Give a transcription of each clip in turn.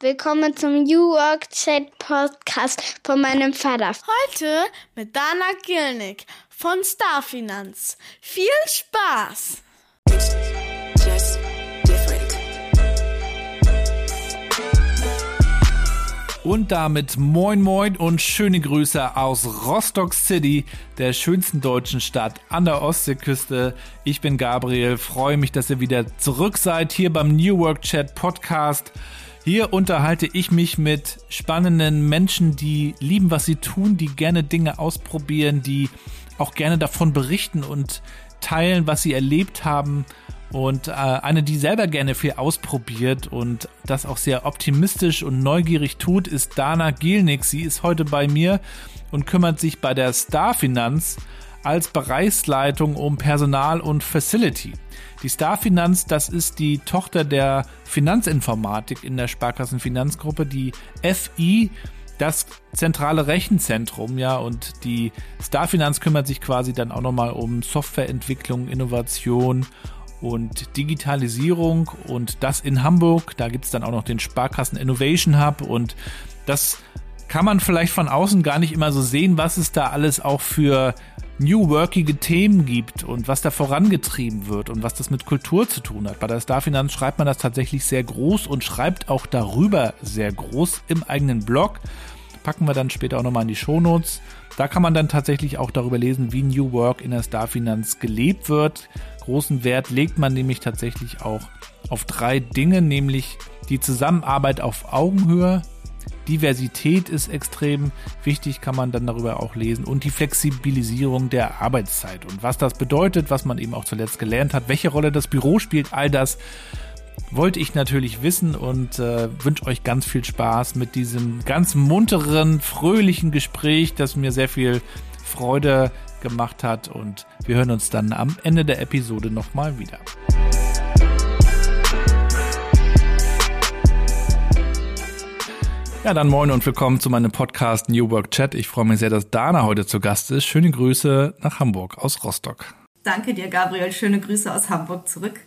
Willkommen zum New Work Chat Podcast von meinem Vater. Heute mit Dana Gilnick von Starfinanz. Viel Spaß! Und damit moin moin und schöne Grüße aus Rostock City, der schönsten deutschen Stadt an der Ostseeküste. Ich bin Gabriel, freue mich, dass ihr wieder zurück seid hier beim New Work Chat Podcast. Hier unterhalte ich mich mit spannenden Menschen, die lieben, was sie tun, die gerne Dinge ausprobieren, die auch gerne davon berichten und teilen, was sie erlebt haben. Und äh, eine, die selber gerne viel ausprobiert und das auch sehr optimistisch und neugierig tut, ist Dana Gielnick. Sie ist heute bei mir und kümmert sich bei der Starfinanz als Bereichsleitung um Personal und Facility. Die Starfinanz, das ist die Tochter der Finanzinformatik in der Sparkassenfinanzgruppe, die FI, das zentrale Rechenzentrum, ja, und die Starfinanz kümmert sich quasi dann auch nochmal um Softwareentwicklung, Innovation und Digitalisierung und das in Hamburg. Da gibt es dann auch noch den Sparkassen Innovation Hub und das kann man vielleicht von außen gar nicht immer so sehen, was es da alles auch für New Workige Themen gibt und was da vorangetrieben wird und was das mit Kultur zu tun hat. Bei der Starfinanz schreibt man das tatsächlich sehr groß und schreibt auch darüber sehr groß im eigenen Blog. Packen wir dann später auch nochmal in die Shownotes. Da kann man dann tatsächlich auch darüber lesen, wie New Work in der Starfinanz gelebt wird. Großen Wert legt man nämlich tatsächlich auch auf drei Dinge, nämlich die Zusammenarbeit auf Augenhöhe, Diversität ist extrem wichtig, kann man dann darüber auch lesen. Und die Flexibilisierung der Arbeitszeit. Und was das bedeutet, was man eben auch zuletzt gelernt hat, welche Rolle das Büro spielt, all das wollte ich natürlich wissen und äh, wünsche euch ganz viel Spaß mit diesem ganz munteren, fröhlichen Gespräch, das mir sehr viel Freude gemacht hat. Und wir hören uns dann am Ende der Episode nochmal wieder. Ja, dann moin und willkommen zu meinem Podcast New Work Chat. Ich freue mich sehr, dass Dana heute zu Gast ist. Schöne Grüße nach Hamburg aus Rostock. Danke dir, Gabriel. Schöne Grüße aus Hamburg zurück.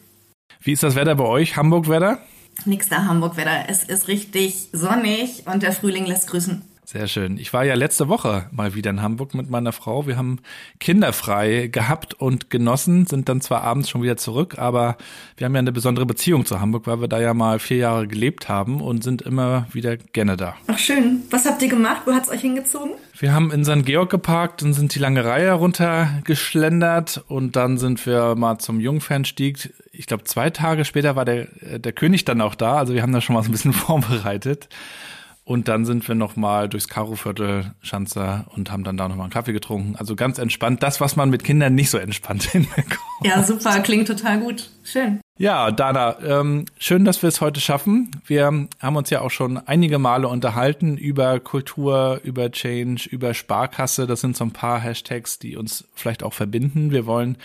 Wie ist das Wetter bei euch? Hamburg-Wetter? Nix da Hamburg-Wetter. Es ist richtig sonnig und der Frühling lässt grüßen. Sehr schön. Ich war ja letzte Woche mal wieder in Hamburg mit meiner Frau. Wir haben kinderfrei gehabt und genossen, sind dann zwar abends schon wieder zurück, aber wir haben ja eine besondere Beziehung zu Hamburg, weil wir da ja mal vier Jahre gelebt haben und sind immer wieder gerne da. Ach schön. Was habt ihr gemacht? Wo hat's euch hingezogen? Wir haben in St. Georg geparkt und sind die lange Reihe runtergeschlendert und dann sind wir mal zum Jungfernstieg. Ich glaube, zwei Tage später war der, der König dann auch da. Also wir haben da schon mal so ein bisschen vorbereitet. Und dann sind wir nochmal durchs Karoviertel Schanzer und haben dann da nochmal einen Kaffee getrunken. Also ganz entspannt. Das, was man mit Kindern nicht so entspannt hinbekommt. Ja, super. Klingt total gut. Schön. Ja, Dana, ähm, schön, dass wir es heute schaffen. Wir haben uns ja auch schon einige Male unterhalten über Kultur, über Change, über Sparkasse. Das sind so ein paar Hashtags, die uns vielleicht auch verbinden. Wir wollen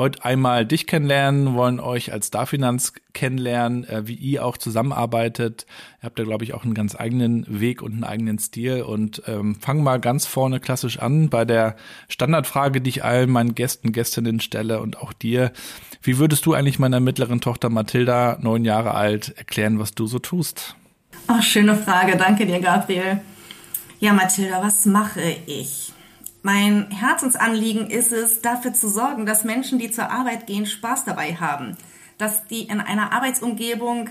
heute einmal dich kennenlernen, wollen euch als Darfinanz kennenlernen, äh, wie ihr auch zusammenarbeitet. Ihr habt da, glaube ich, auch einen ganz eigenen Weg und einen eigenen Stil. Und ähm, fangen mal ganz vorne klassisch an bei der Standardfrage, die ich allen meinen Gästen, Gästinnen stelle und auch dir. Wie würdest du eigentlich meiner mittleren Tochter Mathilda, neun Jahre alt, erklären, was du so tust? Oh, schöne Frage. Danke dir, Gabriel. Ja, Mathilda, was mache ich? Mein Herzensanliegen ist es, dafür zu sorgen, dass Menschen, die zur Arbeit gehen, Spaß dabei haben. Dass die in einer Arbeitsumgebung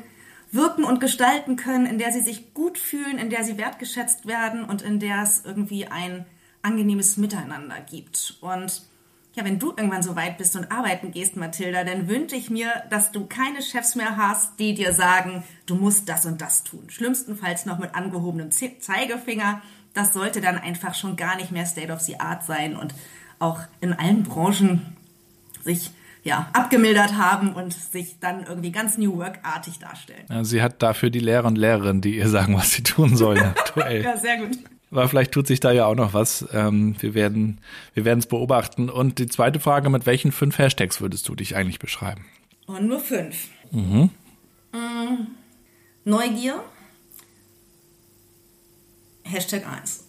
wirken und gestalten können, in der sie sich gut fühlen, in der sie wertgeschätzt werden und in der es irgendwie ein angenehmes Miteinander gibt. Und ja, wenn du irgendwann so weit bist und arbeiten gehst, Mathilda, dann wünsche ich mir, dass du keine Chefs mehr hast, die dir sagen, du musst das und das tun. Schlimmstenfalls noch mit angehobenem Zeigefinger. Das sollte dann einfach schon gar nicht mehr State of the Art sein und auch in allen Branchen sich ja, abgemildert haben und sich dann irgendwie ganz New Work-artig darstellen. Ja, sie hat dafür die Lehrer und Lehrerinnen, die ihr sagen, was sie tun sollen aktuell. ja, sehr gut. Aber vielleicht tut sich da ja auch noch was. Ähm, wir werden wir es beobachten. Und die zweite Frage, mit welchen fünf Hashtags würdest du dich eigentlich beschreiben? Und nur fünf. Mhm. Mm, Neugier. Hashtag 1.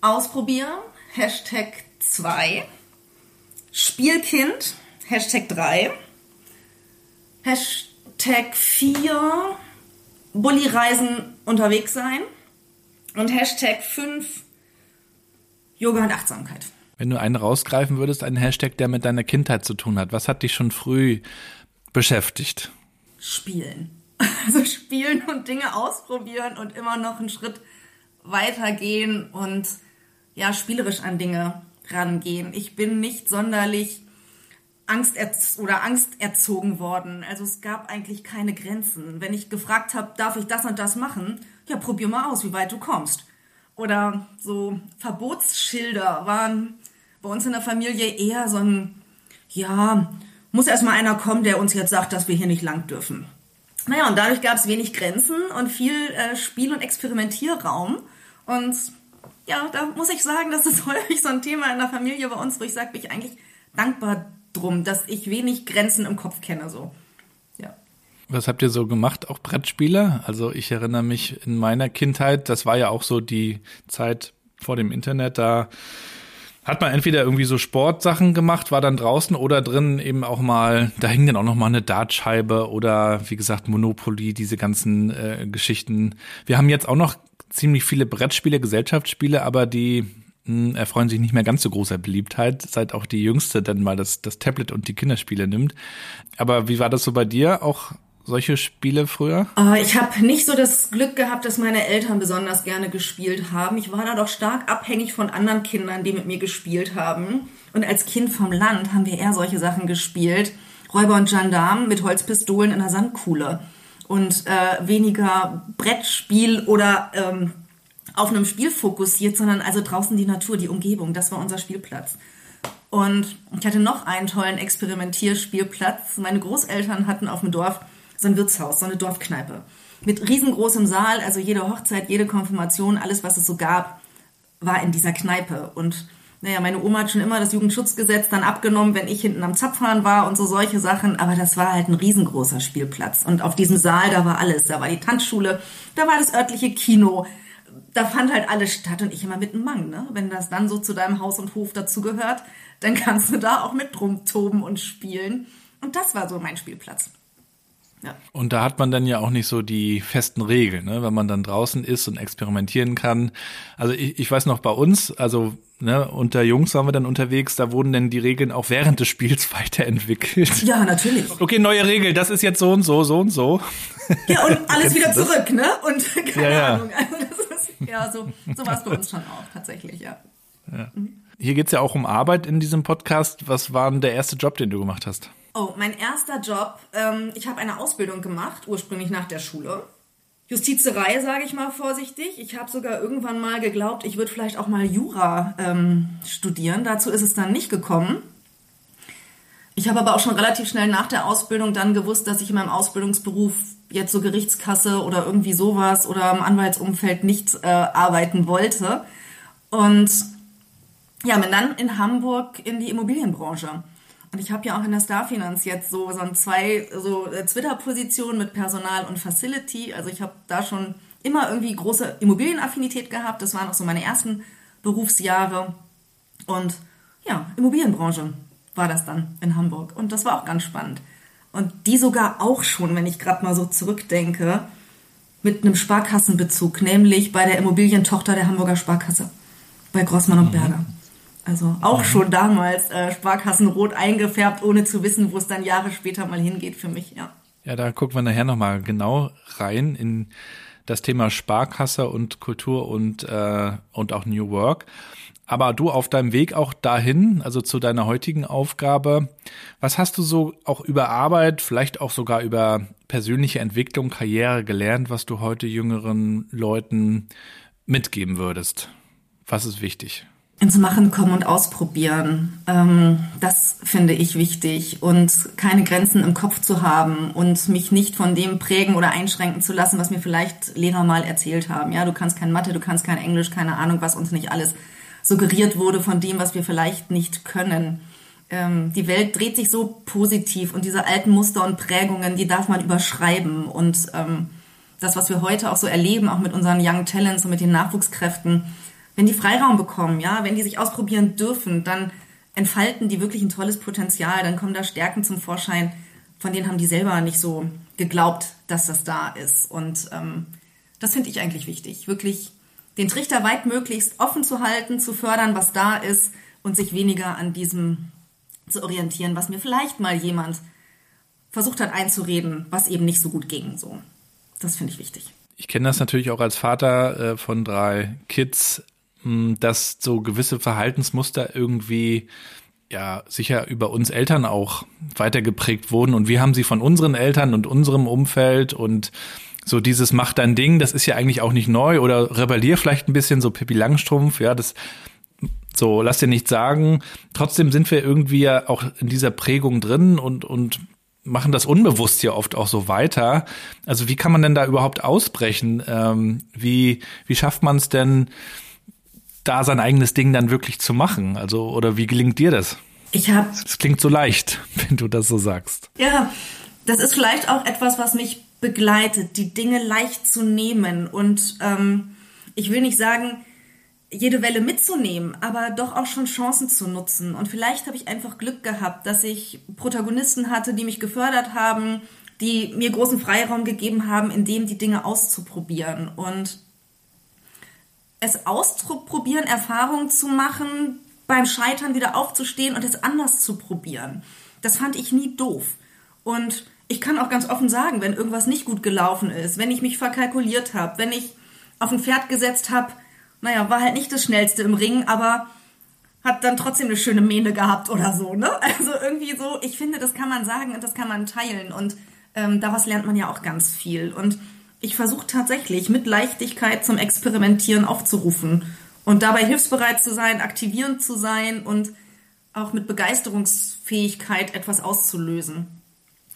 Ausprobieren. Hashtag 2. Spielkind. Hashtag 3. Hashtag 4. Bulli-Reisen unterwegs sein und Hashtag 5 Yoga und Achtsamkeit. Wenn du einen rausgreifen würdest, einen Hashtag, der mit deiner Kindheit zu tun hat, was hat dich schon früh beschäftigt? Spielen. Also spielen und Dinge ausprobieren und immer noch einen Schritt weitergehen und ja, spielerisch an Dinge rangehen. Ich bin nicht sonderlich Angst oder Angst erzogen worden. Also es gab eigentlich keine Grenzen. Wenn ich gefragt habe, darf ich das und das machen? Ja, probier mal aus, wie weit du kommst. Oder so Verbotsschilder waren bei uns in der Familie eher so ein, ja, muss erstmal einer kommen, der uns jetzt sagt, dass wir hier nicht lang dürfen. Naja, und dadurch gab es wenig Grenzen und viel äh, Spiel- und Experimentierraum. Und ja, da muss ich sagen, das ist häufig so ein Thema in der Familie bei uns, wo ich sage, bin ich eigentlich dankbar drum, dass ich wenig Grenzen im Kopf kenne. So. Ja. Was habt ihr so gemacht, auch Brettspiele? Also ich erinnere mich in meiner Kindheit, das war ja auch so die Zeit vor dem Internet, da hat man entweder irgendwie so Sportsachen gemacht, war dann draußen oder drin eben auch mal, da hing dann auch noch mal eine Dartscheibe oder wie gesagt Monopoly, diese ganzen äh, Geschichten. Wir haben jetzt auch noch ziemlich viele Brettspiele, Gesellschaftsspiele, aber die mh, hm, erfreuen sich nicht mehr ganz so großer Beliebtheit, seit auch die Jüngste dann mal das, das Tablet und die Kinderspiele nimmt. Aber wie war das so bei dir? Auch solche Spiele früher? Uh, ich habe nicht so das Glück gehabt, dass meine Eltern besonders gerne gespielt haben. Ich war da doch stark abhängig von anderen Kindern, die mit mir gespielt haben. Und als Kind vom Land haben wir eher solche Sachen gespielt. Räuber und Gendarmen mit Holzpistolen in der Sandkuhle. Und äh, weniger Brettspiel oder ähm, auf einem Spiel fokussiert, sondern also draußen die Natur, die Umgebung. Das war unser Spielplatz. Und ich hatte noch einen tollen Experimentierspielplatz. Meine Großeltern hatten auf dem Dorf so ein Wirtshaus, so eine Dorfkneipe. Mit riesengroßem Saal, also jede Hochzeit, jede Konfirmation, alles, was es so gab, war in dieser Kneipe. Und naja, meine Oma hat schon immer das Jugendschutzgesetz dann abgenommen, wenn ich hinten am Zapfhahn war und so solche Sachen. Aber das war halt ein riesengroßer Spielplatz. Und auf diesem Saal, da war alles. Da war die Tanzschule, da war das örtliche Kino. Da fand halt alles statt und ich immer mit einem Mang, ne? Wenn das dann so zu deinem Haus und Hof dazugehört, dann kannst du da auch mit rumtoben und spielen. Und das war so mein Spielplatz. Ja. Und da hat man dann ja auch nicht so die festen Regeln, ne? wenn man dann draußen ist und experimentieren kann. Also ich, ich weiß noch bei uns, also ne, unter Jungs waren wir dann unterwegs, da wurden dann die Regeln auch während des Spiels weiterentwickelt. Ja, natürlich. Okay, neue Regel, das ist jetzt so und so, so und so. Ja, und alles wieder zurück, ne? Und keine ja, Ahnung. Also das ist, ja, so, so war es bei uns schon auch, tatsächlich, ja. ja. Mhm. Hier geht's ja auch um Arbeit in diesem Podcast. Was war denn der erste Job, den du gemacht hast? Oh, mein erster Job. Ähm, ich habe eine Ausbildung gemacht, ursprünglich nach der Schule. Justizerei, sage ich mal vorsichtig. Ich habe sogar irgendwann mal geglaubt, ich würde vielleicht auch mal Jura ähm, studieren. Dazu ist es dann nicht gekommen. Ich habe aber auch schon relativ schnell nach der Ausbildung dann gewusst, dass ich in meinem Ausbildungsberuf jetzt so Gerichtskasse oder irgendwie sowas oder im Anwaltsumfeld nicht äh, arbeiten wollte. Und ja, bin dann in Hamburg in die Immobilienbranche. Und ich habe ja auch in der Starfinanz jetzt so, so zwei so äh, Twitter-Positionen mit Personal und Facility. Also ich habe da schon immer irgendwie große Immobilienaffinität gehabt. Das waren auch so meine ersten Berufsjahre. Und ja, Immobilienbranche war das dann in Hamburg. Und das war auch ganz spannend. Und die sogar auch schon, wenn ich gerade mal so zurückdenke, mit einem Sparkassenbezug, nämlich bei der Immobilientochter der Hamburger Sparkasse, bei Grossmann und mhm. Berger. Also auch mhm. schon damals äh, Sparkassen rot eingefärbt, ohne zu wissen, wo es dann Jahre später mal hingeht für mich, ja. Ja, da gucken wir nachher nochmal genau rein in das Thema Sparkasse und Kultur und, äh, und auch New Work. Aber du auf deinem Weg auch dahin, also zu deiner heutigen Aufgabe, was hast du so auch über Arbeit, vielleicht auch sogar über persönliche Entwicklung, Karriere gelernt, was du heute jüngeren Leuten mitgeben würdest? Was ist wichtig? Ins Machen kommen und ausprobieren. Ähm, das finde ich wichtig und keine Grenzen im Kopf zu haben und mich nicht von dem prägen oder einschränken zu lassen, was mir vielleicht Lehrer mal erzählt haben. Ja, du kannst kein Mathe, du kannst kein Englisch, keine Ahnung, was uns nicht alles suggeriert wurde von dem, was wir vielleicht nicht können. Ähm, die Welt dreht sich so positiv und diese alten Muster und Prägungen, die darf man überschreiben und ähm, das, was wir heute auch so erleben, auch mit unseren Young Talents und mit den Nachwuchskräften, wenn die Freiraum bekommen, ja, wenn die sich ausprobieren dürfen, dann entfalten die wirklich ein tolles Potenzial, dann kommen da Stärken zum Vorschein, von denen haben die selber nicht so geglaubt, dass das da ist. Und ähm, das finde ich eigentlich wichtig, wirklich den Trichter weitmöglichst offen zu halten, zu fördern, was da ist und sich weniger an diesem zu orientieren, was mir vielleicht mal jemand versucht hat einzureden, was eben nicht so gut ging. So, das finde ich wichtig. Ich kenne das natürlich auch als Vater äh, von drei Kids, dass so gewisse Verhaltensmuster irgendwie ja sicher über uns Eltern auch weitergeprägt wurden und wir haben sie von unseren Eltern und unserem Umfeld und so dieses mach dein Ding, das ist ja eigentlich auch nicht neu oder rebellier vielleicht ein bisschen so Pippi Langstrumpf, ja, das so lass dir nichts sagen. Trotzdem sind wir irgendwie ja auch in dieser Prägung drin und und machen das unbewusst ja oft auch so weiter. Also wie kann man denn da überhaupt ausbrechen? Ähm, wie wie schafft man es denn da sein eigenes Ding dann wirklich zu machen? Also oder wie gelingt dir das? Ich habe. Es klingt so leicht, wenn du das so sagst. Ja, das ist vielleicht auch etwas, was mich begleitet, die Dinge leicht zu nehmen. Und ähm, ich will nicht sagen, jede Welle mitzunehmen, aber doch auch schon Chancen zu nutzen. Und vielleicht habe ich einfach Glück gehabt, dass ich Protagonisten hatte, die mich gefördert haben, die mir großen Freiraum gegeben haben, in dem die Dinge auszuprobieren. Und es auszuprobieren, Erfahrungen zu machen, beim Scheitern wieder aufzustehen und es anders zu probieren. Das fand ich nie doof. Und ich kann auch ganz offen sagen, wenn irgendwas nicht gut gelaufen ist, wenn ich mich verkalkuliert habe, wenn ich auf ein Pferd gesetzt habe, naja, war halt nicht das Schnellste im Ring, aber hat dann trotzdem eine schöne Mähne gehabt oder so, ne? Also irgendwie so, ich finde, das kann man sagen und das kann man teilen und ähm, daraus lernt man ja auch ganz viel. Und ich versuche tatsächlich mit Leichtigkeit zum Experimentieren aufzurufen und dabei hilfsbereit zu sein, aktivierend zu sein und auch mit Begeisterungsfähigkeit etwas auszulösen.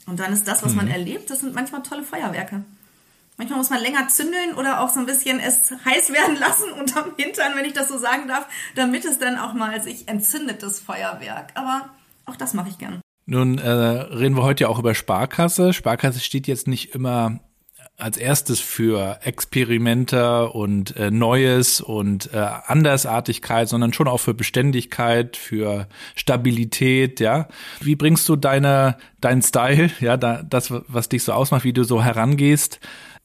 Und dann ist das, was man mhm. erlebt, das sind manchmal tolle Feuerwerke. Manchmal muss man länger zündeln oder auch so ein bisschen es heiß werden lassen unterm Hintern, wenn ich das so sagen darf, damit es dann auch mal sich entzündet, das Feuerwerk. Aber auch das mache ich gern. Nun äh, reden wir heute ja auch über Sparkasse. Sparkasse steht jetzt nicht immer als erstes für Experimente und äh, Neues und äh, Andersartigkeit, sondern schon auch für Beständigkeit, für Stabilität, ja. Wie bringst du deine, deinen Style, ja, da, das, was dich so ausmacht, wie du so herangehst,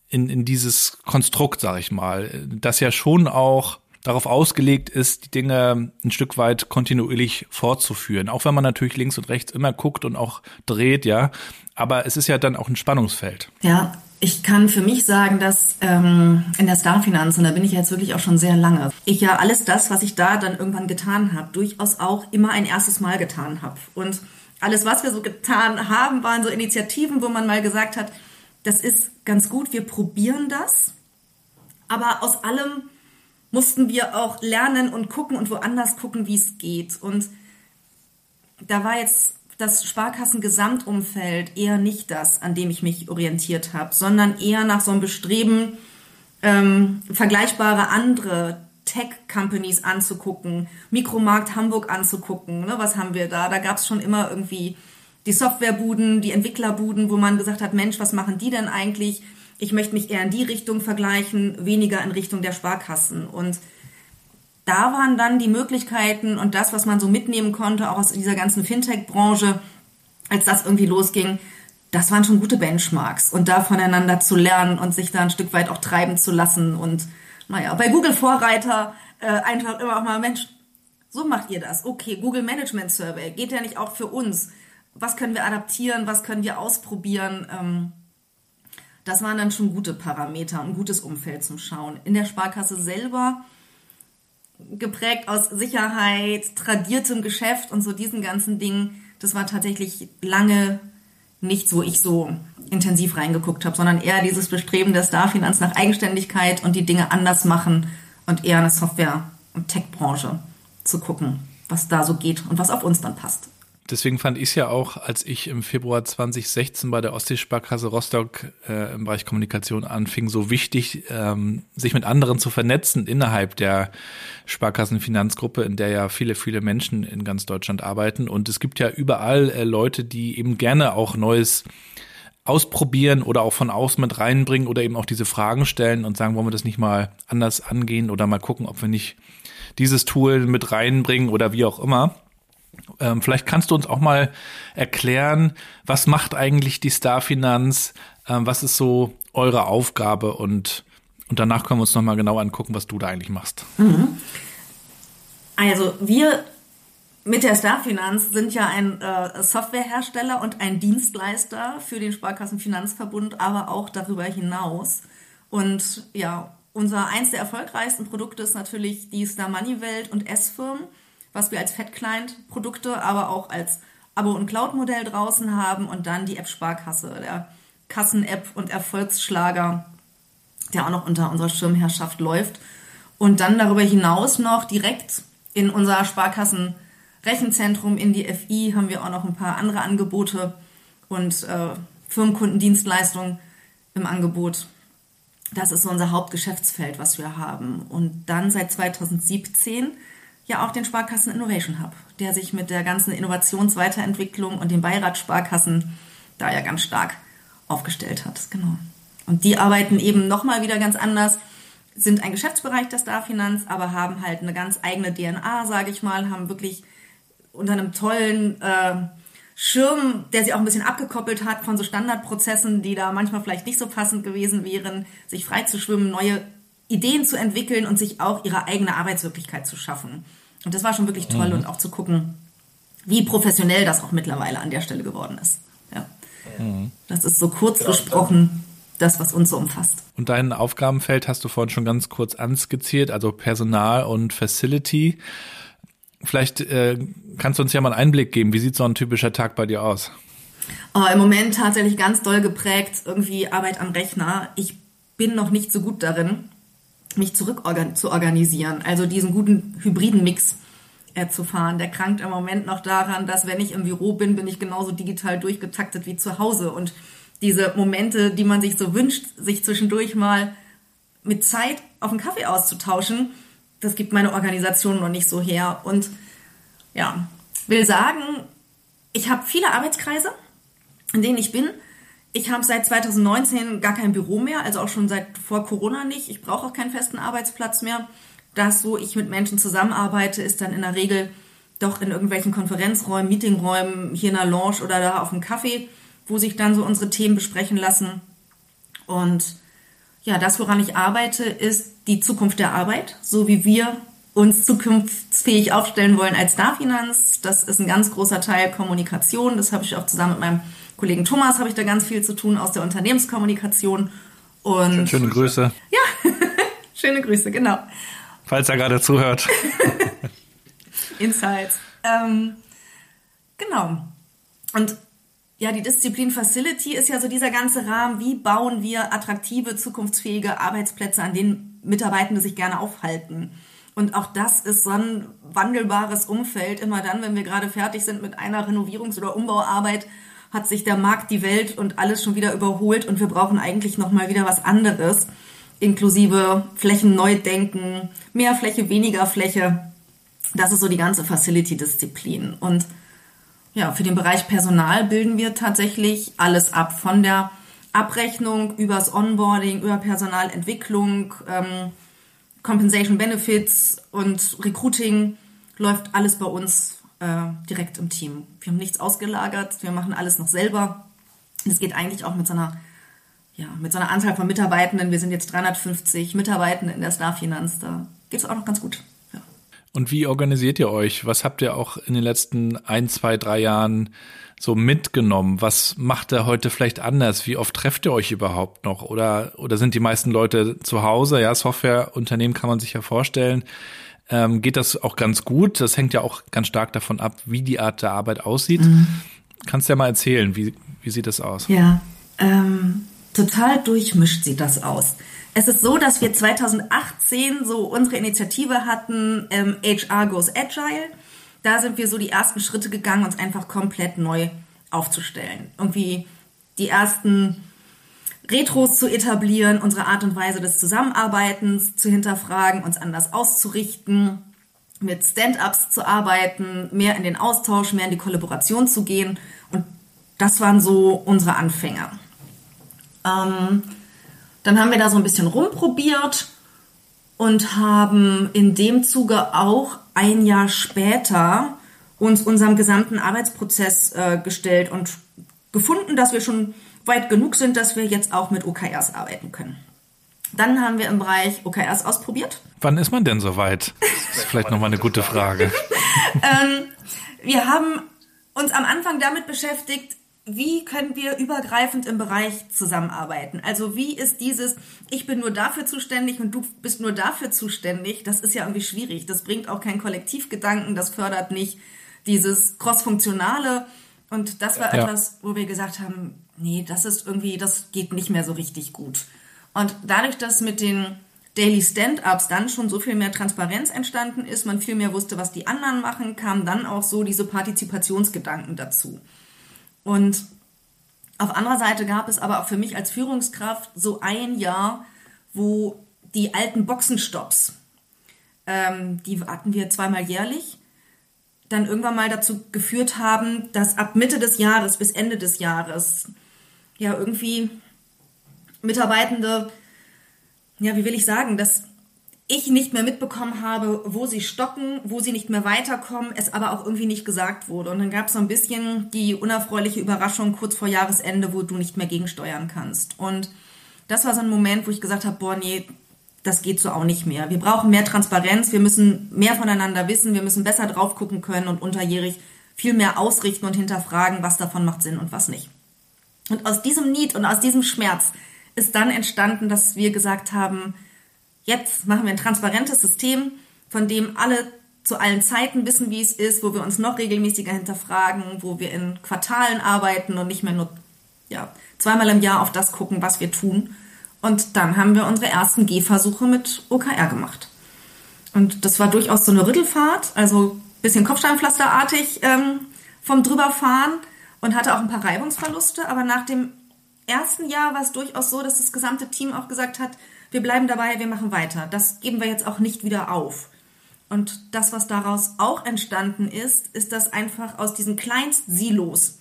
in, in dieses Konstrukt, sag ich mal, das ja schon auch darauf ausgelegt ist, die Dinge ein Stück weit kontinuierlich fortzuführen. Auch wenn man natürlich links und rechts immer guckt und auch dreht, ja. Aber es ist ja dann auch ein Spannungsfeld. Ja, ich kann für mich sagen, dass ähm, in der Starfinanz, und da bin ich jetzt wirklich auch schon sehr lange, ich ja alles das, was ich da dann irgendwann getan habe, durchaus auch immer ein erstes Mal getan habe. Und alles, was wir so getan haben, waren so Initiativen, wo man mal gesagt hat, das ist ganz gut, wir probieren das. Aber aus allem mussten wir auch lernen und gucken und woanders gucken, wie es geht. Und da war jetzt das Sparkassengesamtumfeld eher nicht das, an dem ich mich orientiert habe, sondern eher nach so einem Bestreben, ähm, vergleichbare andere Tech-Companies anzugucken, Mikromarkt Hamburg anzugucken. Ne, was haben wir da? Da gab es schon immer irgendwie die Softwarebuden, die Entwicklerbuden, wo man gesagt hat, Mensch, was machen die denn eigentlich? Ich möchte mich eher in die Richtung vergleichen, weniger in Richtung der Sparkassen. Und da waren dann die Möglichkeiten und das, was man so mitnehmen konnte, auch aus dieser ganzen Fintech-Branche, als das irgendwie losging, das waren schon gute Benchmarks. Und da voneinander zu lernen und sich da ein Stück weit auch treiben zu lassen. Und naja, bei Google Vorreiter äh, einfach immer auch mal, Mensch, so macht ihr das. Okay, Google Management Survey geht ja nicht auch für uns. Was können wir adaptieren? Was können wir ausprobieren? Ähm, das waren dann schon gute Parameter, ein gutes Umfeld zum Schauen. In der Sparkasse selber geprägt aus Sicherheit, tradiertem Geschäft und so diesen ganzen Dingen. Das war tatsächlich lange nichts, wo ich so intensiv reingeguckt habe, sondern eher dieses Bestreben der Starfinanz nach Eigenständigkeit und die Dinge anders machen und eher eine Software- und Tech-Branche zu gucken, was da so geht und was auf uns dann passt deswegen fand ich es ja auch, als ich im Februar 2016 bei der Ostseesparkasse Rostock äh, im Bereich Kommunikation anfing, so wichtig, ähm, sich mit anderen zu vernetzen innerhalb der Sparkassenfinanzgruppe, in der ja viele, viele Menschen in ganz Deutschland arbeiten. Und es gibt ja überall äh, Leute, die eben gerne auch Neues ausprobieren oder auch von außen mit reinbringen oder eben auch diese Fragen stellen und sagen, wollen wir das nicht mal anders angehen oder mal gucken, ob wir nicht dieses Tool mit reinbringen oder wie auch immer. Ähm, vielleicht kannst du uns auch mal erklären, was macht eigentlich die Starfinanz Ähm, was ist so eure Aufgabe und, und danach können wir uns nochmal genau angucken, was du da eigentlich machst. Mhm. Also wir mit der Starfinanz sind ja ein äh, Softwarehersteller und ein Dienstleister für den Sparkassenfinanzverbund, aber auch darüber hinaus. Und ja, unser eins der erfolgreichsten Produkte ist natürlich die Star Money Welt und S-Firm, was wir als Fat Client Produkte, aber auch als Abo- und Cloud-Modell draußen haben und dann die App Sparkasse, der Kassen-App und Erfolgsschlager, der auch noch unter unserer Schirmherrschaft läuft. Und dann darüber hinaus noch direkt in unser Sparkassen Rechenzentrum in die FI haben wir auch noch ein paar andere Angebote und äh, Firmenkundendienstleistungen im Angebot. Das ist so unser Hauptgeschäftsfeld, was wir haben. Und dann seit 2017 ja auch den Sparkassen Innovation Hub, der sich mit der ganzen Innovationsweiterentwicklung und den Beiratssparkassen da ja ganz stark aufgestellt hat. Genau. Und die arbeiten eben nochmal wieder ganz anders, sind ein Geschäftsbereich der Starfinanz, aber haben halt eine ganz eigene DNA, sage ich mal, haben wirklich unter einem tollen äh, Schirm, der sie auch ein bisschen abgekoppelt hat von so Standardprozessen, die da manchmal vielleicht nicht so passend gewesen wären, sich frei zu schwimmen, neue Ideen zu entwickeln und sich auch ihre eigene Arbeitswirklichkeit zu schaffen. Und das war schon wirklich toll mhm. und auch zu gucken, wie professionell das auch mittlerweile an der Stelle geworden ist. Ja. Mhm. Das ist so kurz gesprochen das, was uns so umfasst. Und dein Aufgabenfeld hast du vorhin schon ganz kurz anskizziert, also Personal und Facility. Vielleicht äh, kannst du uns ja mal einen Einblick geben. Wie sieht so ein typischer Tag bei dir aus? Oh, Im Moment tatsächlich ganz doll geprägt, irgendwie Arbeit am Rechner. Ich bin noch nicht so gut darin, mich zurück zu organisieren. Also diesen guten hybriden Mix äh, zu fahren. Der krankt im Moment noch daran, dass wenn ich im Büro bin, bin ich genauso digital durchgetaktet wie zu Hause. Und diese Momente, die man sich so wünscht, sich zwischendurch mal mit Zeit auf einen Kaffee auszutauschen, das gibt meine Organisation noch nicht so her. Und ja, will sagen, ich habe viele Arbeitskreise, in denen ich bin. Ich habe seit 2019 gar kein Büro mehr, also auch schon seit vor Corona nicht. Ich brauche auch keinen festen Arbeitsplatz mehr. Das, wo ich mit Menschen zusammenarbeite, ist dann in der Regel doch in irgendwelchen Konferenzräumen, Meetingräumen, hier in der Lounge oder da auf dem Kaffee, wo sich dann so unsere Themen besprechen lassen. Und ja, das, woran ich arbeite, ist die Zukunft der Arbeit, so wie wir uns zukunftsfähig aufstellen wollen als Darfinanz. Das ist ein ganz großer Teil Kommunikation. Das habe ich auch zusammen mit meinem Kollegen Thomas habe ich da ganz viel zu tun aus der Unternehmenskommunikation. Und schöne Grüße. Ja, schöne Grüße, genau. Falls er gerade zuhört. Insights. Ähm, genau. Und ja, die Disziplin Facility ist ja so dieser ganze Rahmen, wie bauen wir attraktive, zukunftsfähige Arbeitsplätze, an denen Mitarbeitende sich gerne aufhalten. Und auch das ist so ein wandelbares Umfeld. Immer dann, wenn wir gerade fertig sind mit einer Renovierungs- oder Umbauarbeit, hat sich der Markt, die Welt und alles schon wieder überholt und wir brauchen eigentlich nochmal wieder was anderes, inklusive Flächen neu denken, mehr Fläche, weniger Fläche. Das ist so die ganze Facility-Disziplin. Und ja, für den Bereich Personal bilden wir tatsächlich alles ab, von der Abrechnung übers Onboarding, über Personalentwicklung, ähm, Compensation Benefits und Recruiting läuft alles bei uns äh, direkt im Team. Wir haben nichts ausgelagert, wir machen alles noch selber. Es geht eigentlich auch mit so einer ja, mit so einer Anzahl von Mitarbeitenden. Wir sind jetzt 350 Mitarbeitende in der Starfinanz. Da geht es auch noch ganz gut. Und wie organisiert ihr euch? Was habt ihr auch in den letzten ein, zwei, drei Jahren so mitgenommen? Was macht ihr heute vielleicht anders? Wie oft trefft ihr euch überhaupt noch? Oder, oder sind die meisten Leute zu Hause? Ja, Softwareunternehmen kann man sich ja vorstellen. Ähm, geht das auch ganz gut? Das hängt ja auch ganz stark davon ab, wie die Art der Arbeit aussieht. Mhm. Kannst du ja mal erzählen, wie, wie sieht das aus? Ja, ähm, total durchmischt sieht das aus. Es ist so, dass wir 2018 so unsere Initiative hatten, ähm, HR Goes Agile. Da sind wir so die ersten Schritte gegangen, uns einfach komplett neu aufzustellen. Irgendwie die ersten Retros zu etablieren, unsere Art und Weise des Zusammenarbeitens zu hinterfragen, uns anders auszurichten, mit Stand-ups zu arbeiten, mehr in den Austausch, mehr in die Kollaboration zu gehen. Und das waren so unsere Anfänger. Ähm, dann haben wir da so ein bisschen rumprobiert und haben in dem Zuge auch ein Jahr später uns unserem gesamten Arbeitsprozess äh, gestellt und gefunden, dass wir schon weit genug sind, dass wir jetzt auch mit OKRs arbeiten können. Dann haben wir im Bereich OKRs ausprobiert. Wann ist man denn so weit? Das ist vielleicht nochmal eine gute Frage. ähm, wir haben uns am Anfang damit beschäftigt, wie können wir übergreifend im Bereich zusammenarbeiten? Also wie ist dieses, ich bin nur dafür zuständig und du bist nur dafür zuständig, das ist ja irgendwie schwierig. Das bringt auch keinen Kollektivgedanken, das fördert nicht dieses Crossfunktionale. Und das war ja. etwas, wo wir gesagt haben, nee, das ist irgendwie, das geht nicht mehr so richtig gut. Und dadurch, dass mit den Daily Stand-ups dann schon so viel mehr Transparenz entstanden ist, man viel mehr wusste, was die anderen machen, kamen dann auch so diese Partizipationsgedanken dazu. Und auf anderer Seite gab es aber auch für mich als Führungskraft so ein Jahr, wo die alten Boxenstops, ähm, die hatten wir zweimal jährlich, dann irgendwann mal dazu geführt haben, dass ab Mitte des Jahres bis Ende des Jahres ja irgendwie Mitarbeitende, ja, wie will ich sagen, dass ich nicht mehr mitbekommen habe, wo sie stocken, wo sie nicht mehr weiterkommen, es aber auch irgendwie nicht gesagt wurde. Und dann gab es so ein bisschen die unerfreuliche Überraschung kurz vor Jahresende, wo du nicht mehr gegensteuern kannst. Und das war so ein Moment, wo ich gesagt habe, boah, nee, das geht so auch nicht mehr. Wir brauchen mehr Transparenz, wir müssen mehr voneinander wissen, wir müssen besser drauf gucken können und unterjährig viel mehr ausrichten und hinterfragen, was davon macht Sinn und was nicht. Und aus diesem Need und aus diesem Schmerz ist dann entstanden, dass wir gesagt haben, Jetzt machen wir ein transparentes System, von dem alle zu allen Zeiten wissen, wie es ist, wo wir uns noch regelmäßiger hinterfragen, wo wir in Quartalen arbeiten und nicht mehr nur ja, zweimal im Jahr auf das gucken, was wir tun. Und dann haben wir unsere ersten Gehversuche mit OKR gemacht. Und das war durchaus so eine Rüttelfahrt, also bisschen Kopfsteinpflasterartig ähm, vom drüberfahren und hatte auch ein paar Reibungsverluste. Aber nach dem ersten Jahr war es durchaus so, dass das gesamte Team auch gesagt hat, wir bleiben dabei, wir machen weiter. Das geben wir jetzt auch nicht wieder auf. Und das, was daraus auch entstanden ist, ist, dass einfach aus diesen Kleinst-Silos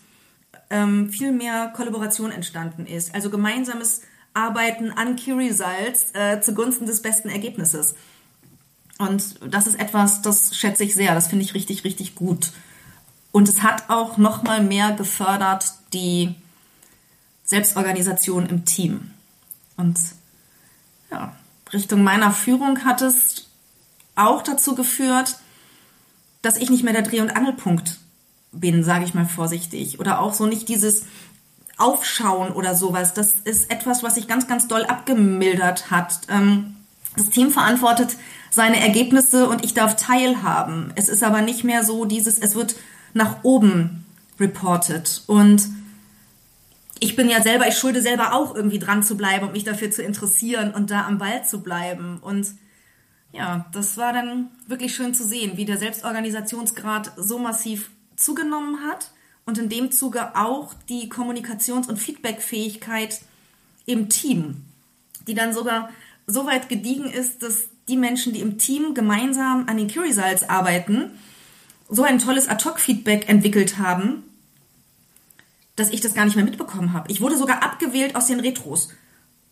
ähm, viel mehr Kollaboration entstanden ist. Also gemeinsames Arbeiten an Key Results äh, zugunsten des besten Ergebnisses. Und das ist etwas, das schätze ich sehr. Das finde ich richtig, richtig gut. Und es hat auch noch mal mehr gefördert die Selbstorganisation im Team. Und ja, Richtung meiner Führung hat es auch dazu geführt, dass ich nicht mehr der Dreh- und Angelpunkt bin, sage ich mal vorsichtig. Oder auch so nicht dieses Aufschauen oder sowas. Das ist etwas, was sich ganz, ganz doll abgemildert hat. Ähm, das Team verantwortet seine Ergebnisse und ich darf teilhaben. Es ist aber nicht mehr so dieses, es wird nach oben reported. Und ich bin ja selber, ich schulde selber auch irgendwie dran zu bleiben und mich dafür zu interessieren und da am Ball zu bleiben. Und ja, das war dann wirklich schön zu sehen, wie der Selbstorganisationsgrad so massiv zugenommen hat und in dem Zuge auch die Kommunikations- und Feedbackfähigkeit im Team, die dann sogar so weit gediegen ist, dass die Menschen, die im Team gemeinsam an den Curisalz arbeiten, so ein tolles Ad-Hoc-Feedback entwickelt haben, dass ich das gar nicht mehr mitbekommen habe. Ich wurde sogar abgewählt aus den Retros,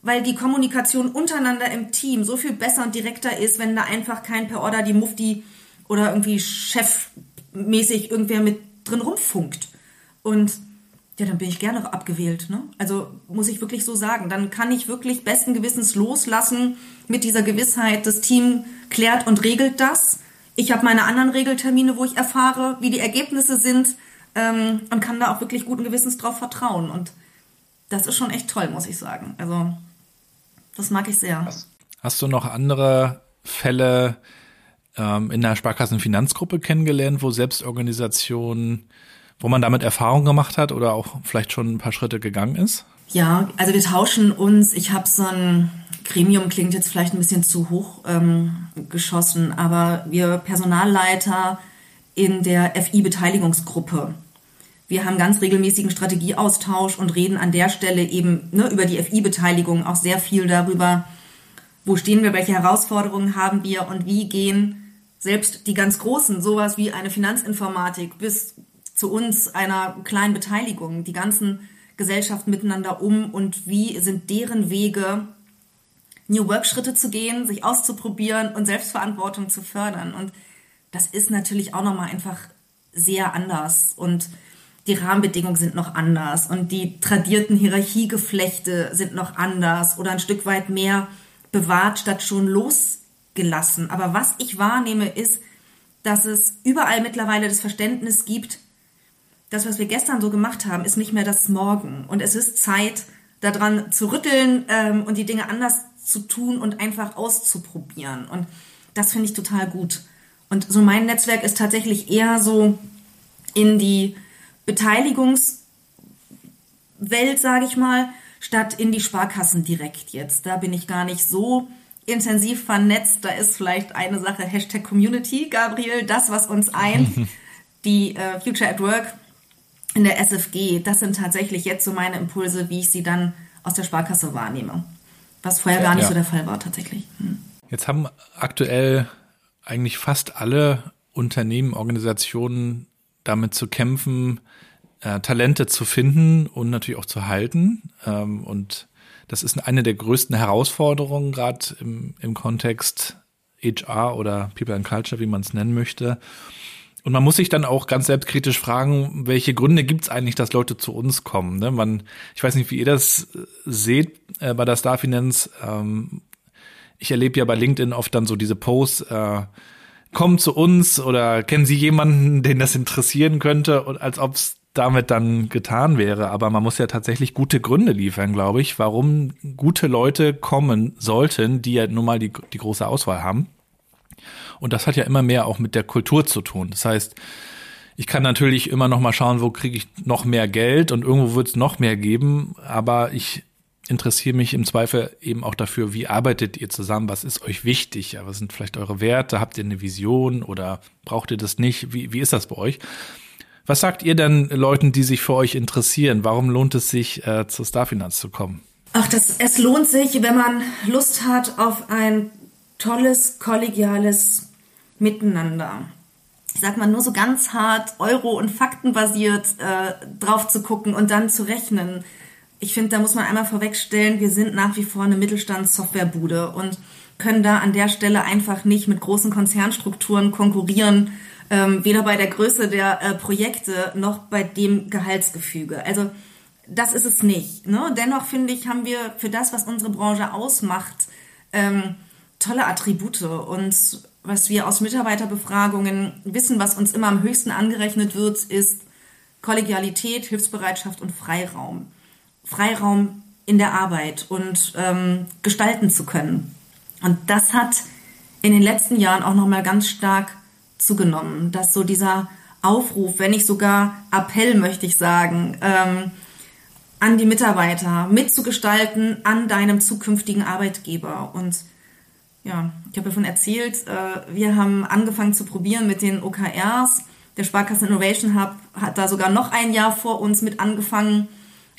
weil die Kommunikation untereinander im Team so viel besser und direkter ist, wenn da einfach kein per Order die Mufti oder irgendwie chefmäßig irgendwer mit drin rumfunkt. Und ja, dann bin ich gerne abgewählt. Ne? Also muss ich wirklich so sagen. Dann kann ich wirklich besten Gewissens loslassen mit dieser Gewissheit, das Team klärt und regelt das. Ich habe meine anderen Regeltermine, wo ich erfahre, wie die Ergebnisse sind ähm, und kann da auch wirklich guten Gewissens drauf vertrauen. Und das ist schon echt toll, muss ich sagen. Also, das mag ich sehr. Hast du noch andere Fälle ähm, in der Sparkassenfinanzgruppe kennengelernt, wo Selbstorganisation, wo man damit Erfahrung gemacht hat oder auch vielleicht schon ein paar Schritte gegangen ist? Ja, also wir tauschen uns. Ich habe so ein Gremium, klingt jetzt vielleicht ein bisschen zu hoch ähm, geschossen, aber wir Personalleiter in der FI-Beteiligungsgruppe. Wir haben ganz regelmäßigen Strategieaustausch und reden an der Stelle eben ne, über die FI-Beteiligung auch sehr viel darüber, wo stehen wir, welche Herausforderungen haben wir und wie gehen selbst die ganz großen, sowas wie eine Finanzinformatik bis zu uns einer kleinen Beteiligung, die ganzen Gesellschaften miteinander um und wie sind deren Wege, New Work-Schritte zu gehen, sich auszuprobieren und Selbstverantwortung zu fördern. Und das ist natürlich auch nochmal einfach sehr anders. Und die Rahmenbedingungen sind noch anders und die tradierten Hierarchiegeflechte sind noch anders oder ein Stück weit mehr bewahrt statt schon losgelassen. Aber was ich wahrnehme, ist, dass es überall mittlerweile das Verständnis gibt, das, was wir gestern so gemacht haben, ist nicht mehr das Morgen. Und es ist Zeit, daran zu rütteln ähm, und die Dinge anders zu tun und einfach auszuprobieren. Und das finde ich total gut. Und so mein Netzwerk ist tatsächlich eher so in die Beteiligungswelt, sage ich mal, statt in die Sparkassen direkt jetzt. Da bin ich gar nicht so intensiv vernetzt. Da ist vielleicht eine Sache, Hashtag Community, Gabriel, das, was uns eint, die äh, Future at Work in der SFG, das sind tatsächlich jetzt so meine Impulse, wie ich sie dann aus der Sparkasse wahrnehme. Was vorher gar nicht ja. so der Fall war tatsächlich. Hm. Jetzt haben aktuell eigentlich fast alle Unternehmen, Organisationen damit zu kämpfen, äh, Talente zu finden und natürlich auch zu halten. Ähm, und das ist eine der größten Herausforderungen, gerade im, im Kontext HR oder People and Culture, wie man es nennen möchte. Und man muss sich dann auch ganz selbstkritisch fragen, welche Gründe gibt es eigentlich, dass Leute zu uns kommen. Ne? Man, ich weiß nicht, wie ihr das äh, seht äh, bei der Star Finance. Ähm, ich erlebe ja bei LinkedIn oft dann so diese Posts, äh, kommen zu uns oder kennen Sie jemanden, den das interessieren könnte, und als ob es damit dann getan wäre. Aber man muss ja tatsächlich gute Gründe liefern, glaube ich, warum gute Leute kommen sollten, die ja nun mal die, die große Auswahl haben. Und das hat ja immer mehr auch mit der Kultur zu tun. Das heißt, ich kann natürlich immer noch mal schauen, wo kriege ich noch mehr Geld und irgendwo wird es noch mehr geben, aber ich interessiere mich im Zweifel eben auch dafür, wie arbeitet ihr zusammen, was ist euch wichtig, ja, was sind vielleicht eure Werte, habt ihr eine Vision oder braucht ihr das nicht, wie, wie ist das bei euch? Was sagt ihr denn Leuten, die sich für euch interessieren? Warum lohnt es sich, äh, zur Starfinanz zu kommen? Ach, das, es lohnt sich, wenn man Lust hat auf ein tolles, kollegiales Miteinander. Ich sag mal nur so ganz hart, Euro- und Faktenbasiert äh, drauf zu gucken und dann zu rechnen ich finde, da muss man einmal vorwegstellen, wir sind nach wie vor eine Mittelstandssoftwarebude und können da an der Stelle einfach nicht mit großen Konzernstrukturen konkurrieren, ähm, weder bei der Größe der äh, Projekte noch bei dem Gehaltsgefüge. Also das ist es nicht. Ne? Dennoch finde ich, haben wir für das, was unsere Branche ausmacht, ähm, tolle Attribute und was wir aus Mitarbeiterbefragungen wissen, was uns immer am höchsten angerechnet wird, ist Kollegialität, Hilfsbereitschaft und Freiraum. Freiraum in der Arbeit und ähm, gestalten zu können. Und das hat in den letzten Jahren auch nochmal ganz stark zugenommen, dass so dieser Aufruf, wenn nicht sogar Appell, möchte ich sagen, ähm, an die Mitarbeiter mitzugestalten an deinem zukünftigen Arbeitgeber. Und ja, ich habe davon erzählt, äh, wir haben angefangen zu probieren mit den OKRs. Der Sparkassen Innovation Hub hat da sogar noch ein Jahr vor uns mit angefangen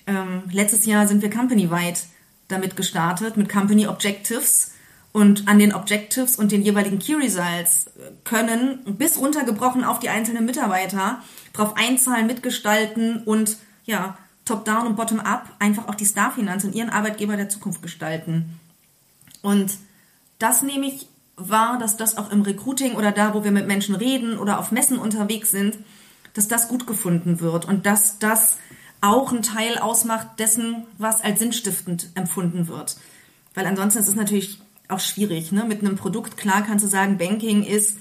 ähm, letztes Jahr sind wir company-weit damit gestartet, mit Company Objectives. Und an den Objectives und den jeweiligen Key Results können bis runtergebrochen auf die einzelnen Mitarbeiter darauf einzahlen, mitgestalten und ja, top-down und bottom-up einfach auch die Starfinanz und ihren Arbeitgeber der Zukunft gestalten. Und das nehme ich wahr, dass das auch im Recruiting oder da, wo wir mit Menschen reden oder auf Messen unterwegs sind, dass das gut gefunden wird und dass das auch ein Teil ausmacht dessen, was als sinnstiftend empfunden wird. Weil ansonsten ist es natürlich auch schwierig. Ne? Mit einem Produkt, klar kannst du sagen, Banking ist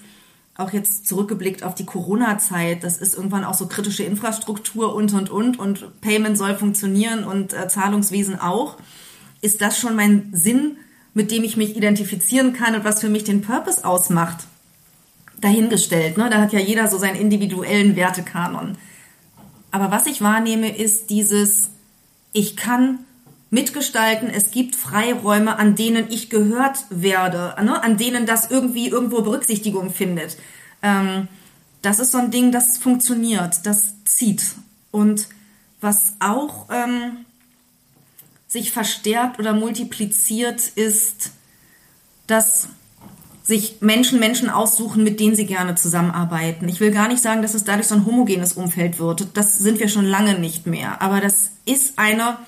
auch jetzt zurückgeblickt auf die Corona-Zeit, das ist irgendwann auch so kritische Infrastruktur und, und, und und Payment soll funktionieren und äh, Zahlungswesen auch. Ist das schon mein Sinn, mit dem ich mich identifizieren kann und was für mich den Purpose ausmacht? Dahingestellt, ne? Da hat ja jeder so seinen individuellen Wertekanon. Aber was ich wahrnehme, ist dieses, ich kann mitgestalten, es gibt Freiräume, an denen ich gehört werde, ne? an denen das irgendwie irgendwo Berücksichtigung findet. Ähm, das ist so ein Ding, das funktioniert, das zieht. Und was auch ähm, sich verstärkt oder multipliziert, ist, dass sich Menschen Menschen aussuchen, mit denen sie gerne zusammenarbeiten. Ich will gar nicht sagen, dass es dadurch so ein homogenes Umfeld wird. Das sind wir schon lange nicht mehr. Aber das ist eine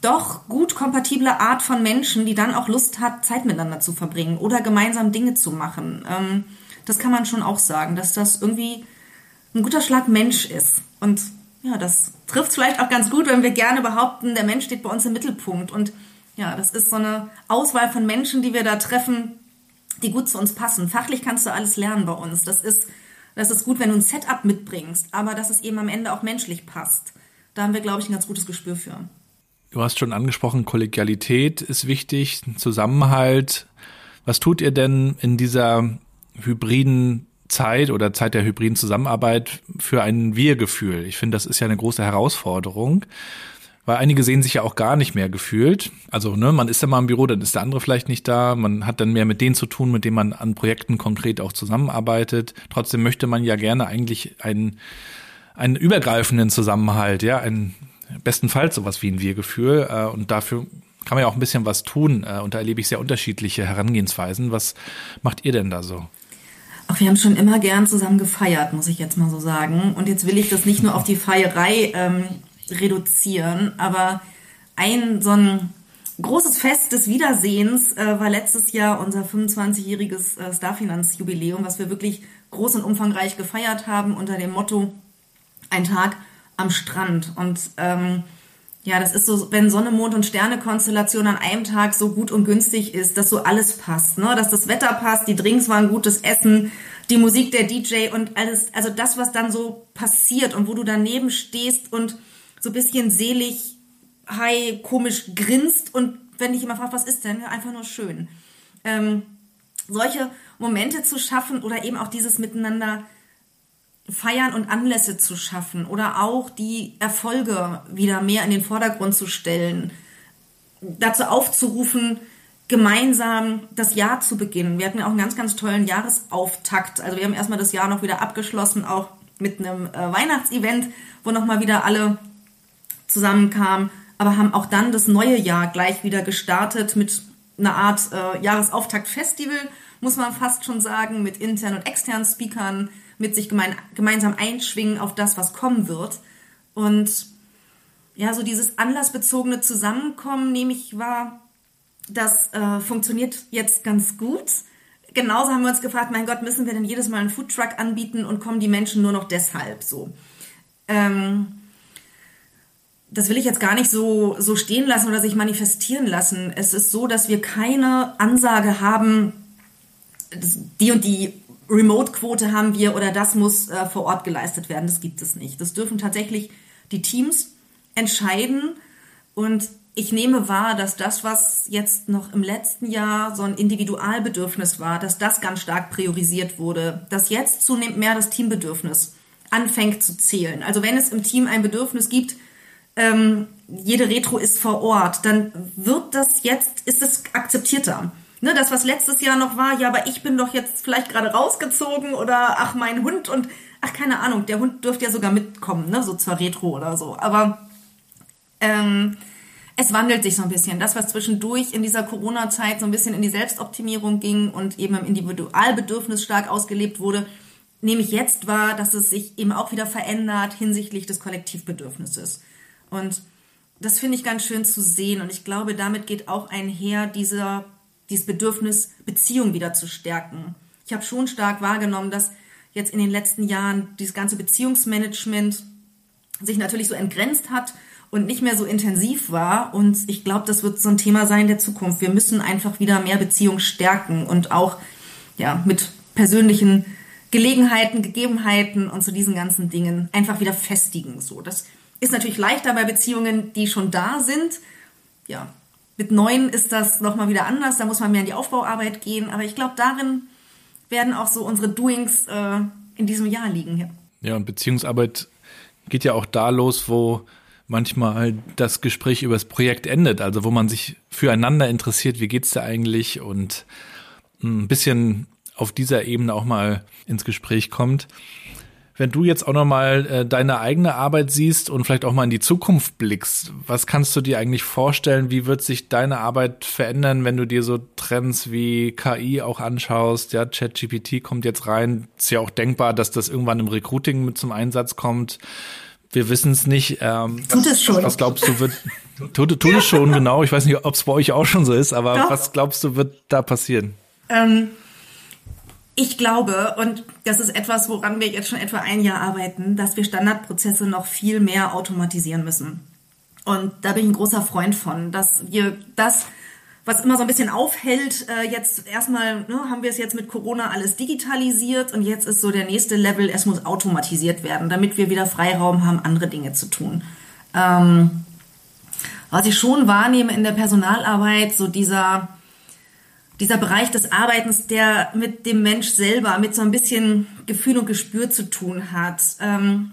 doch gut kompatible Art von Menschen, die dann auch Lust hat, Zeit miteinander zu verbringen oder gemeinsam Dinge zu machen. Ähm, das kann man schon auch sagen, dass das irgendwie ein guter Schlag Mensch ist. Und ja, das trifft vielleicht auch ganz gut, wenn wir gerne behaupten, der Mensch steht bei uns im Mittelpunkt. Und ja, das ist so eine Auswahl von Menschen, die wir da treffen, die gut zu uns passen. Fachlich kannst du alles lernen bei uns. Das ist, das ist gut, wenn du ein Setup mitbringst, aber dass es eben am Ende auch menschlich passt. Da haben wir, glaube ich, ein ganz gutes Gespür für. Du hast schon angesprochen, Kollegialität ist wichtig, Zusammenhalt. Was tut ihr denn in dieser hybriden Zeit oder Zeit der hybriden Zusammenarbeit für ein Wir-Gefühl? Ich finde, das ist ja eine große Herausforderung, weil einige sehen sich ja auch gar nicht mehr gefühlt. Also, ne, man ist ja mal im Büro, dann ist der andere vielleicht nicht da. Man hat dann mehr mit denen zu tun, mit denen man an Projekten konkret auch zusammenarbeitet. Trotzdem möchte man ja gerne eigentlich einen, einen übergreifenden Zusammenhalt, ja, einen bestenfalls sowas wie ein Wir-Gefühl. Äh, und dafür kann man ja auch ein bisschen was tun. Äh, und da erlebe ich sehr unterschiedliche Herangehensweisen. Was macht ihr denn da so? Ach, wir haben schon immer gern zusammen gefeiert, muss ich jetzt mal so sagen. Und jetzt will ich das nicht nur auf die Feierei ähm, reduzieren, aber ein so ein großes Fest des Wiedersehens äh, war letztes Jahr unser 25-jähriges äh, Starfinanz-Jubiläum, was wir wirklich groß und umfangreich gefeiert haben unter dem Motto Ein Tag am Strand. Und ähm, ja, das ist so, wenn Sonne, Mond und Sterne-Konstellation an einem Tag so gut und günstig ist, dass so alles passt, ne? Dass das Wetter passt, die Drinks waren gutes Essen, die Musik der DJ und alles, also das, was dann so passiert und wo du daneben stehst und so ein bisschen selig, high, komisch grinst und wenn dich immer fragt, was ist denn? Ja, einfach nur schön. Ähm, solche Momente zu schaffen oder eben auch dieses Miteinander Feiern und Anlässe zu schaffen oder auch die Erfolge wieder mehr in den Vordergrund zu stellen, dazu aufzurufen, gemeinsam das Jahr zu beginnen. Wir hatten ja auch einen ganz, ganz tollen Jahresauftakt. Also wir haben erstmal das Jahr noch wieder abgeschlossen, auch mit einem äh, Weihnachtsevent, wo nochmal wieder alle zusammenkamen, aber haben auch dann das neue Jahr gleich wieder gestartet mit einer Art äh, Jahresauftakt-Festival, muss man fast schon sagen, mit internen und externen Speakern, mit sich gemein, gemeinsam einschwingen auf das, was kommen wird. Und ja, so dieses anlassbezogene Zusammenkommen, nehme ich wahr, das äh, funktioniert jetzt ganz gut. Genauso haben wir uns gefragt, mein Gott, müssen wir denn jedes Mal einen Foodtruck anbieten und kommen die Menschen nur noch deshalb so? Ähm, das will ich jetzt gar nicht so, so stehen lassen oder sich manifestieren lassen. Es ist so, dass wir keine Ansage haben, die und die Remote-Quote haben wir oder das muss äh, vor Ort geleistet werden. Das gibt es nicht. Das dürfen tatsächlich die Teams entscheiden. Und ich nehme wahr, dass das, was jetzt noch im letzten Jahr so ein Individualbedürfnis war, dass das ganz stark priorisiert wurde, dass jetzt zunehmend mehr das Teambedürfnis anfängt zu zählen. Also wenn es im Team ein Bedürfnis gibt, ähm, jede Retro ist vor Ort, dann wird das jetzt, ist es akzeptierter. Ne, das, was letztes Jahr noch war, ja, aber ich bin doch jetzt vielleicht gerade rausgezogen oder ach, mein Hund und ach, keine Ahnung, der Hund dürfte ja sogar mitkommen, ne, so zwar Retro oder so. Aber ähm, es wandelt sich so ein bisschen. Das, was zwischendurch in dieser Corona-Zeit so ein bisschen in die Selbstoptimierung ging und eben im Individualbedürfnis stark ausgelebt wurde, nehme ich jetzt wahr, dass es sich eben auch wieder verändert hinsichtlich des Kollektivbedürfnisses. Und das finde ich ganz schön zu sehen. Und ich glaube, damit geht auch einher dieser dieses Bedürfnis, Beziehung wieder zu stärken. Ich habe schon stark wahrgenommen, dass jetzt in den letzten Jahren dieses ganze Beziehungsmanagement sich natürlich so entgrenzt hat und nicht mehr so intensiv war. Und ich glaube, das wird so ein Thema sein der Zukunft. Wir müssen einfach wieder mehr Beziehung stärken und auch ja, mit persönlichen Gelegenheiten, Gegebenheiten und so diesen ganzen Dingen einfach wieder festigen. So, das ist natürlich leichter bei Beziehungen, die schon da sind. Ja, mit neun ist das nochmal wieder anders, da muss man mehr in die Aufbauarbeit gehen. Aber ich glaube, darin werden auch so unsere Doings äh, in diesem Jahr liegen. Ja. und Beziehungsarbeit geht ja auch da los, wo manchmal das Gespräch über das Projekt endet, also wo man sich füreinander interessiert, wie geht's da eigentlich und ein bisschen auf dieser Ebene auch mal ins Gespräch kommt. Wenn du jetzt auch nochmal äh, deine eigene Arbeit siehst und vielleicht auch mal in die Zukunft blickst, was kannst du dir eigentlich vorstellen? Wie wird sich deine Arbeit verändern, wenn du dir so Trends wie KI auch anschaust? Ja, ChatGPT kommt jetzt rein. Ist ja auch denkbar, dass das irgendwann im Recruiting mit zum Einsatz kommt. Wir wissen es nicht. Ähm, tut es schon. Was glaubst du wird? Tut, tut es schon, genau. Ich weiß nicht, ob es bei euch auch schon so ist, aber Doch. was glaubst du wird da passieren? Ähm Ich glaube, und das ist etwas, woran wir jetzt schon etwa ein Jahr arbeiten, dass wir Standardprozesse noch viel mehr automatisieren müssen. Und da bin ich ein großer Freund von, dass wir das, was immer so ein bisschen aufhält, äh, jetzt erstmal ne, haben wir es jetzt mit Corona alles digitalisiert und jetzt ist so der nächste Level, es muss automatisiert werden, damit wir wieder Freiraum haben, andere Dinge zu tun. Ähm, was ich schon wahrnehme in der Personalarbeit, so dieser, dieser Bereich des Arbeitens, der mit dem Mensch selber, mit so ein bisschen Gefühl und Gespür zu tun hat. Ähm,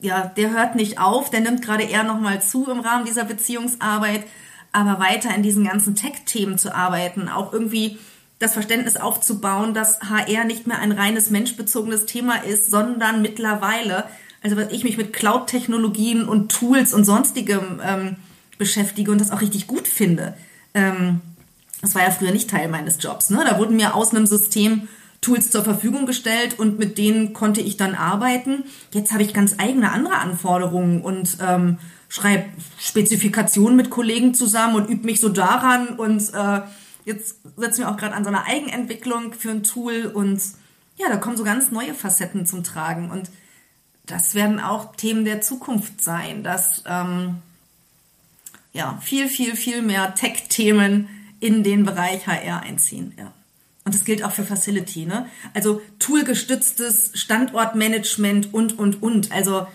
ja, der hört nicht auf, der nimmt gerade eher nochmal zu im Rahmen dieser Beziehungsarbeit, aber weiter in diesen ganzen Tech-Themen zu arbeiten, auch irgendwie das Verständnis aufzubauen, dass HR nicht mehr ein reines menschbezogenes Thema ist, sondern mittlerweile, also was ich mich mit Cloud-Technologien und Tools und sonstigem ähm, beschäftige und das auch richtig gut finde. Ähm, das war ja früher nicht Teil meines Jobs. Ne? Da wurden mir aus einem System Tools zur Verfügung gestellt und mit denen konnte ich dann arbeiten. Jetzt habe ich ganz eigene andere Anforderungen und ähm, schreibe Spezifikationen mit Kollegen zusammen und übe mich so daran und äh, jetzt setzen wir auch gerade an so einer Eigenentwicklung für ein Tool und ja, da kommen so ganz neue Facetten zum Tragen und das werden auch Themen der Zukunft sein, dass ähm, ja viel, viel, viel mehr Tech-Themen in den Bereich HR einziehen. Ja. Und das gilt auch für Facility, ne? Also toolgestütztes Standortmanagement und, und, und. Also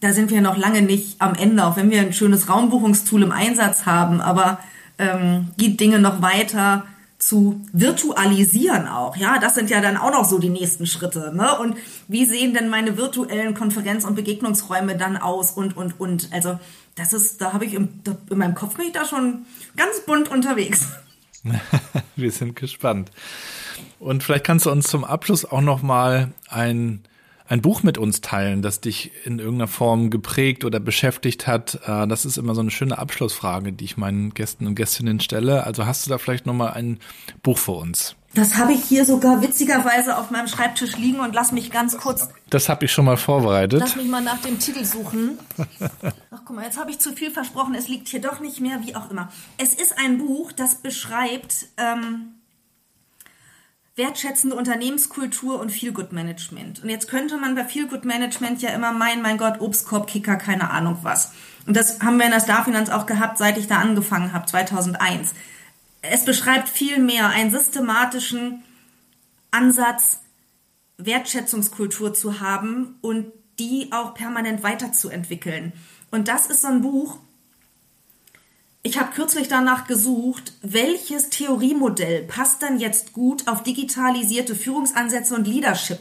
da sind wir noch lange nicht am Ende, auch wenn wir ein schönes Raumbuchungstool im Einsatz haben, aber ähm, geht Dinge noch weiter zu virtualisieren auch. Ja, das sind ja dann auch noch so die nächsten Schritte. Ne? Und wie sehen denn meine virtuellen Konferenz- und Begegnungsräume dann aus und, und, und. Also das ist, da habe ich im, in meinem Kopf bin ich da schon ganz bunt unterwegs. wir sind gespannt. Und vielleicht kannst du uns zum Abschluss auch noch mal ein ein Buch mit uns teilen, das dich in irgendeiner Form geprägt oder beschäftigt hat. Äh, das ist immer so eine schöne Abschlussfrage, die ich meinen Gästen und Gästinnen stelle. Also hast du da vielleicht noch mal ein Buch für uns? Das habe ich hier sogar witzigerweise auf meinem Schreibtisch liegen und lass mich ganz kurz. Das habe ich schon mal vorbereitet. Lass mich mal nach dem Titel suchen. Guck mal, jetzt habe ich zu viel versprochen. Es liegt hier doch nicht mehr, wie auch immer. Es ist ein Buch, das beschreibt ähm, wertschätzende Unternehmenskultur und Feel-Good-Management. Und jetzt könnte man bei Feel-Good-Management ja immer meinen, mein Gott, Obstkorb, Kicker, keine Ahnung was. Und das haben wir in der Starfinanz auch gehabt, seit ich da angefangen habe, 2001. Es beschreibt viel mehr einen systematischen Ansatz, Wertschätzungskultur zu haben und die auch permanent weiterzuentwickeln. Und das ist so ein Buch, ich habe kürzlich danach gesucht, welches Theoriemodell passt dann jetzt gut auf digitalisierte Führungsansätze und Leadership.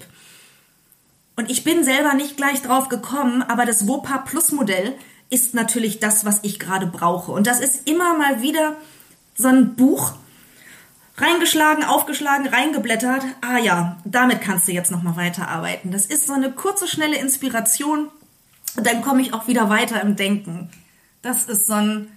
Und ich bin selber nicht gleich drauf gekommen, aber das WOPA Plus Modell ist natürlich das, was ich gerade brauche. Und das ist immer mal wieder so ein Buch, reingeschlagen, aufgeschlagen, reingeblättert. Ah ja, damit kannst du jetzt nochmal weiterarbeiten. Das ist so eine kurze, schnelle Inspiration. Und dann komme ich auch wieder weiter im Denken. Das ist so ein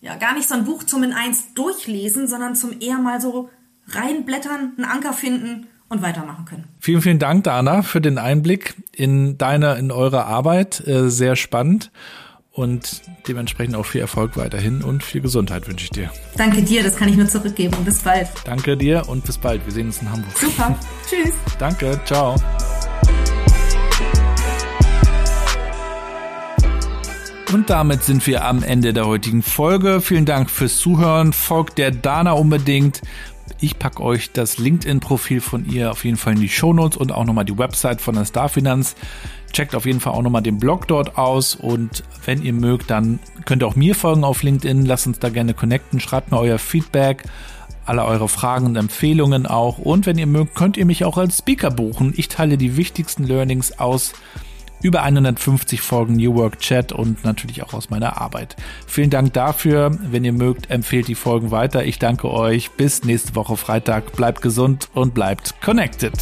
ja, gar nicht so ein Buch zum in eins durchlesen, sondern zum eher mal so reinblättern, einen Anker finden und weitermachen können. Vielen, vielen Dank, Dana, für den Einblick in deine, in eure Arbeit. Äh, sehr spannend. Und dementsprechend auch viel Erfolg weiterhin und viel Gesundheit wünsche ich dir. Danke dir, das kann ich nur zurückgeben. Bis bald. Danke dir und bis bald. Wir sehen uns in Hamburg. Super. Tschüss. Danke. Ciao. Und damit sind wir am Ende der heutigen Folge. Vielen Dank fürs Zuhören. Folgt der Dana unbedingt. Ich packe euch das LinkedIn-Profil von ihr auf jeden Fall in die Shownotes und auch nochmal die Website von der Starfinanz. Checkt auf jeden Fall auch nochmal den Blog dort aus und wenn ihr mögt, dann könnt ihr auch mir folgen auf LinkedIn. Lasst uns da gerne connecten. Schreibt mir euer Feedback, alle eure Fragen und Empfehlungen auch. Und wenn ihr mögt, könnt ihr mich auch als Speaker buchen. Ich teile die wichtigsten Learnings aus über 150 Folgen New Work Chat und natürlich auch aus meiner Arbeit. Vielen Dank dafür. Wenn ihr mögt, empfehlt die Folgen weiter. Ich danke euch. Bis nächste Woche Freitag. Bleibt gesund und bleibt connected.